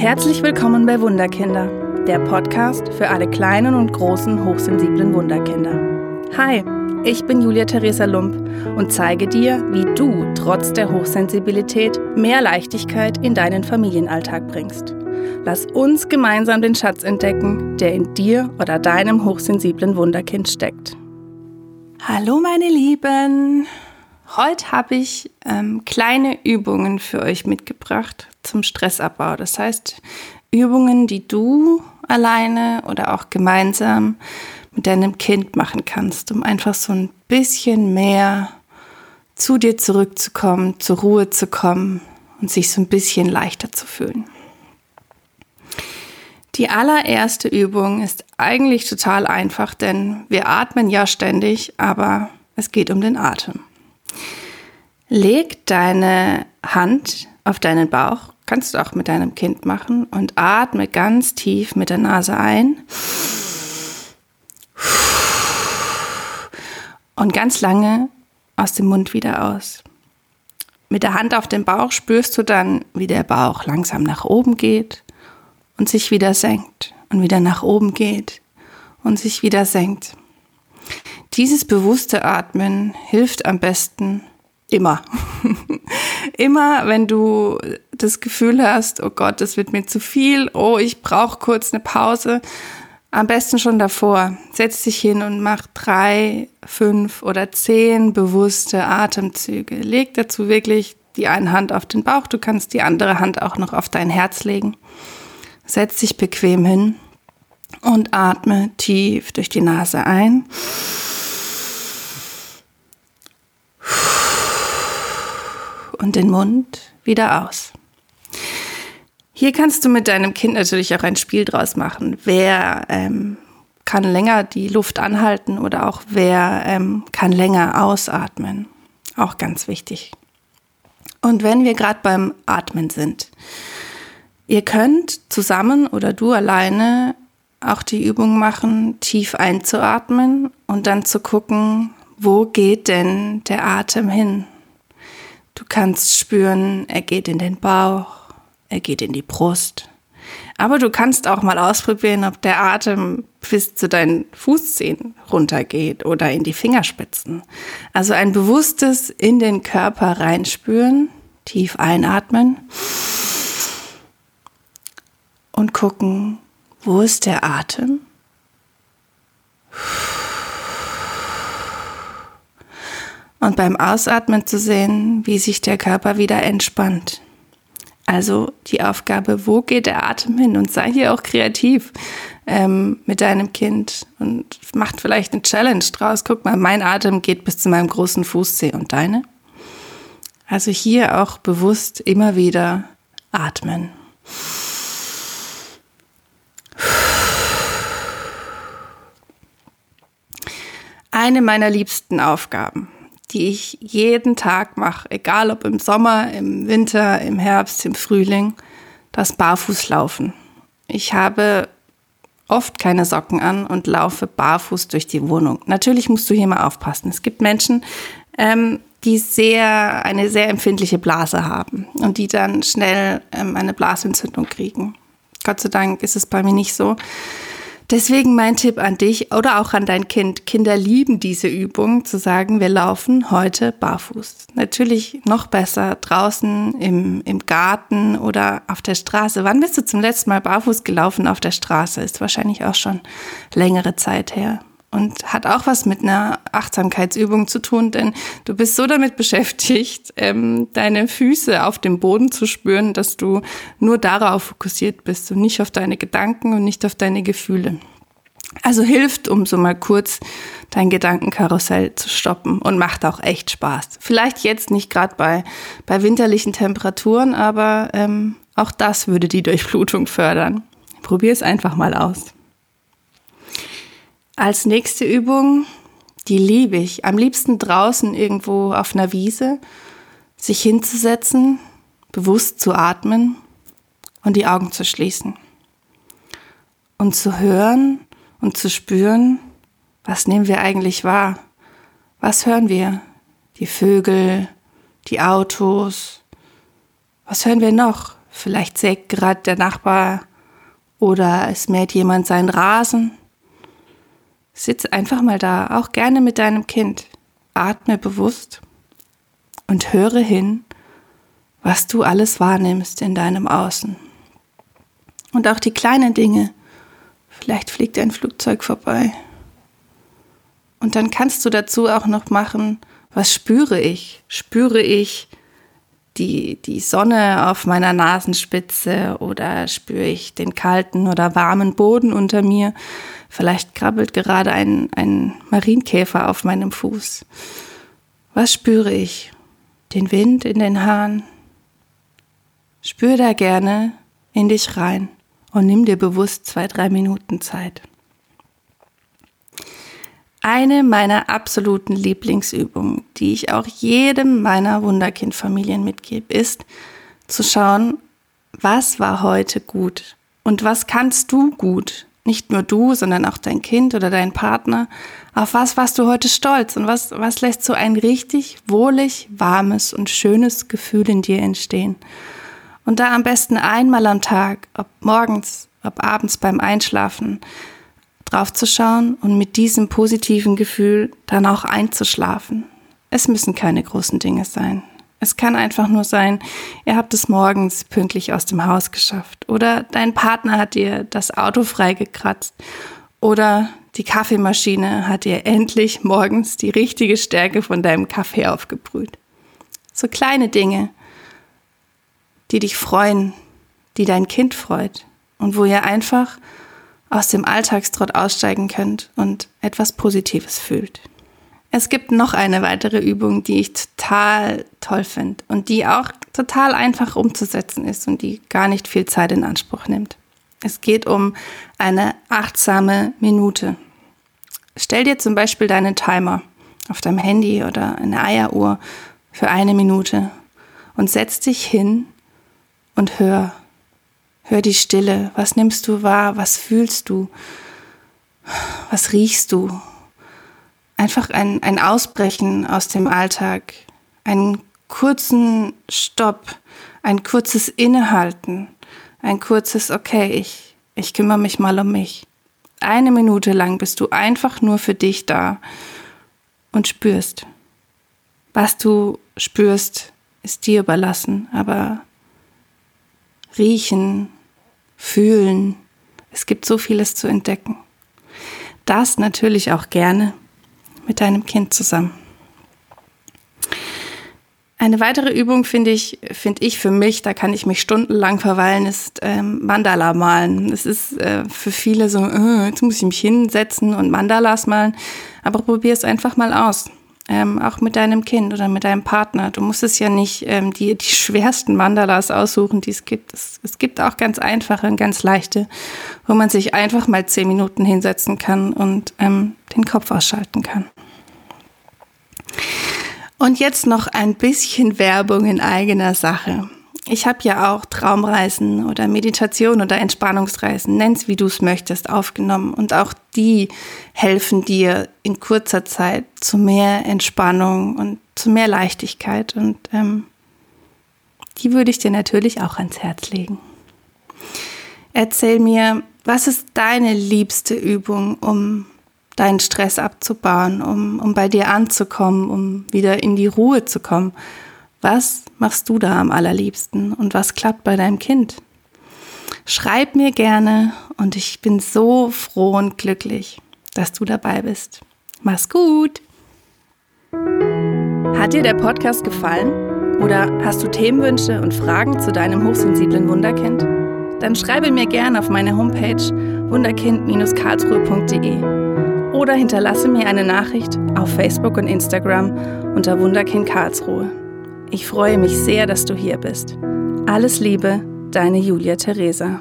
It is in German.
Herzlich willkommen bei Wunderkinder, der Podcast für alle kleinen und großen hochsensiblen Wunderkinder. Hi, ich bin Julia Theresa Lump und zeige dir, wie du trotz der Hochsensibilität mehr Leichtigkeit in deinen Familienalltag bringst. Lass uns gemeinsam den Schatz entdecken, der in dir oder deinem hochsensiblen Wunderkind steckt. Hallo meine Lieben! Heute habe ich ähm, kleine Übungen für euch mitgebracht zum Stressabbau. Das heißt, Übungen, die du alleine oder auch gemeinsam mit deinem Kind machen kannst, um einfach so ein bisschen mehr zu dir zurückzukommen, zur Ruhe zu kommen und sich so ein bisschen leichter zu fühlen. Die allererste Übung ist eigentlich total einfach, denn wir atmen ja ständig, aber es geht um den Atem. Leg deine Hand auf deinen Bauch, kannst du auch mit deinem Kind machen und atme ganz tief mit der Nase ein und ganz lange aus dem Mund wieder aus. Mit der Hand auf dem Bauch spürst du dann, wie der Bauch langsam nach oben geht und sich wieder senkt und wieder nach oben geht und sich wieder senkt. Dieses bewusste Atmen hilft am besten immer. immer, wenn du das Gefühl hast, oh Gott, das wird mir zu viel, oh, ich brauche kurz eine Pause. Am besten schon davor. Setz dich hin und mach drei, fünf oder zehn bewusste Atemzüge. Leg dazu wirklich die eine Hand auf den Bauch, du kannst die andere Hand auch noch auf dein Herz legen. Setz dich bequem hin und atme tief durch die Nase ein. Und den Mund wieder aus. Hier kannst du mit deinem Kind natürlich auch ein Spiel draus machen. Wer ähm, kann länger die Luft anhalten oder auch wer ähm, kann länger ausatmen. Auch ganz wichtig. Und wenn wir gerade beim Atmen sind, Ihr könnt zusammen oder du alleine auch die Übung machen, tief einzuatmen und dann zu gucken, wo geht denn der Atem hin? Du kannst spüren, er geht in den Bauch, er geht in die Brust. Aber du kannst auch mal ausprobieren, ob der Atem bis zu deinen Fußzehen runtergeht oder in die Fingerspitzen. Also ein bewusstes in den Körper reinspüren, tief einatmen und gucken, wo ist der Atem? Und beim Ausatmen zu sehen, wie sich der Körper wieder entspannt. Also die Aufgabe, wo geht der Atem hin? Und sei hier auch kreativ ähm, mit deinem Kind und macht vielleicht eine Challenge draus. Guck mal, mein Atem geht bis zu meinem großen Fußzeh und deine? Also hier auch bewusst immer wieder atmen. eine meiner liebsten Aufgaben, die ich jeden Tag mache, egal ob im Sommer, im Winter, im Herbst, im Frühling, das Barfußlaufen. Ich habe oft keine Socken an und laufe barfuß durch die Wohnung. Natürlich musst du hier mal aufpassen. Es gibt Menschen, ähm, die sehr, eine sehr empfindliche Blase haben und die dann schnell ähm, eine Blasentzündung kriegen. Gott sei Dank ist es bei mir nicht so. Deswegen mein Tipp an dich oder auch an dein Kind. Kinder lieben diese Übung, zu sagen, wir laufen heute barfuß. Natürlich noch besser draußen im, im Garten oder auf der Straße. Wann bist du zum letzten Mal barfuß gelaufen auf der Straße? Ist wahrscheinlich auch schon längere Zeit her und hat auch was mit einer Achtsamkeitsübung zu tun, denn du bist so damit beschäftigt, ähm, deine Füße auf dem Boden zu spüren, dass du nur darauf fokussiert bist und nicht auf deine Gedanken und nicht auf deine Gefühle. Also hilft, um so mal kurz dein Gedankenkarussell zu stoppen und macht auch echt Spaß. Vielleicht jetzt nicht gerade bei, bei winterlichen Temperaturen, aber ähm, auch das würde die Durchblutung fördern. Probier es einfach mal aus. Als nächste Übung, die liebe ich, am liebsten draußen irgendwo auf einer Wiese, sich hinzusetzen, bewusst zu atmen und die Augen zu schließen. Und zu hören und zu spüren, was nehmen wir eigentlich wahr? Was hören wir? Die Vögel, die Autos. Was hören wir noch? Vielleicht sägt gerade der Nachbar oder es mäht jemand seinen Rasen. Sitz einfach mal da, auch gerne mit deinem Kind. Atme bewusst und höre hin, was du alles wahrnimmst in deinem Außen. Und auch die kleinen Dinge. Vielleicht fliegt ein Flugzeug vorbei. Und dann kannst du dazu auch noch machen, was spüre ich? Spüre ich die, die Sonne auf meiner Nasenspitze oder spüre ich den kalten oder warmen Boden unter mir? Vielleicht krabbelt gerade ein, ein Marienkäfer auf meinem Fuß. Was spüre ich? Den Wind in den Haaren? Spür da gerne in dich rein und nimm dir bewusst zwei, drei Minuten Zeit. Eine meiner absoluten Lieblingsübungen, die ich auch jedem meiner Wunderkind-Familien mitgebe, ist zu schauen, was war heute gut und was kannst du gut? Nicht nur du, sondern auch dein Kind oder dein Partner. Auf was warst du heute stolz und was, was lässt so ein richtig wohlig, warmes und schönes Gefühl in dir entstehen? Und da am besten einmal am Tag, ob morgens, ob abends beim Einschlafen, draufzuschauen und mit diesem positiven Gefühl dann auch einzuschlafen. Es müssen keine großen Dinge sein. Es kann einfach nur sein, ihr habt es morgens pünktlich aus dem Haus geschafft oder dein Partner hat dir das Auto freigekratzt oder die Kaffeemaschine hat dir endlich morgens die richtige Stärke von deinem Kaffee aufgebrüht. So kleine Dinge, die dich freuen, die dein Kind freut und wo ihr einfach aus dem Alltagstrott aussteigen könnt und etwas Positives fühlt. Es gibt noch eine weitere Übung, die ich total toll finde und die auch total einfach umzusetzen ist und die gar nicht viel Zeit in Anspruch nimmt. Es geht um eine achtsame Minute. Stell dir zum Beispiel deinen Timer auf deinem Handy oder eine Eieruhr für eine Minute und setz dich hin und hör Hör die Stille. Was nimmst du wahr? Was fühlst du? Was riechst du? Einfach ein, ein Ausbrechen aus dem Alltag, einen kurzen Stopp, ein kurzes Innehalten, ein kurzes Okay, ich, ich kümmere mich mal um mich. Eine Minute lang bist du einfach nur für dich da und spürst. Was du spürst, ist dir überlassen, aber riechen, fühlen. Es gibt so vieles zu entdecken. Das natürlich auch gerne mit deinem Kind zusammen. Eine weitere Übung finde ich, finde ich für mich, da kann ich mich stundenlang verweilen, ist ähm, Mandala malen. Es ist äh, für viele so, äh, jetzt muss ich mich hinsetzen und Mandalas malen, aber probier es einfach mal aus ähm, auch mit deinem Kind oder mit deinem Partner. Du musst es ja nicht ähm, die, die schwersten Mandalas aussuchen, die es gibt. Es, es gibt auch ganz einfache und ganz leichte, wo man sich einfach mal zehn Minuten hinsetzen kann und ähm, den Kopf ausschalten kann. Und jetzt noch ein bisschen Werbung in eigener Sache. Ich habe ja auch Traumreisen oder Meditation oder Entspannungsreisen, nenn's wie du es möchtest, aufgenommen. Und auch die helfen dir in kurzer Zeit zu mehr Entspannung und zu mehr Leichtigkeit. Und ähm, die würde ich dir natürlich auch ans Herz legen. Erzähl mir, was ist deine liebste Übung, um deinen Stress abzubauen, um, um bei dir anzukommen, um wieder in die Ruhe zu kommen? Was machst du da am allerliebsten und was klappt bei deinem Kind? Schreib mir gerne und ich bin so froh und glücklich, dass du dabei bist. Mach's gut! Hat dir der Podcast gefallen? Oder hast du Themenwünsche und Fragen zu deinem hochsensiblen Wunderkind? Dann schreibe mir gerne auf meine Homepage wunderkind-karlsruhe.de oder hinterlasse mir eine Nachricht auf Facebook und Instagram unter Wunderkind Karlsruhe. Ich freue mich sehr, dass du hier bist. Alles Liebe, deine Julia Theresa.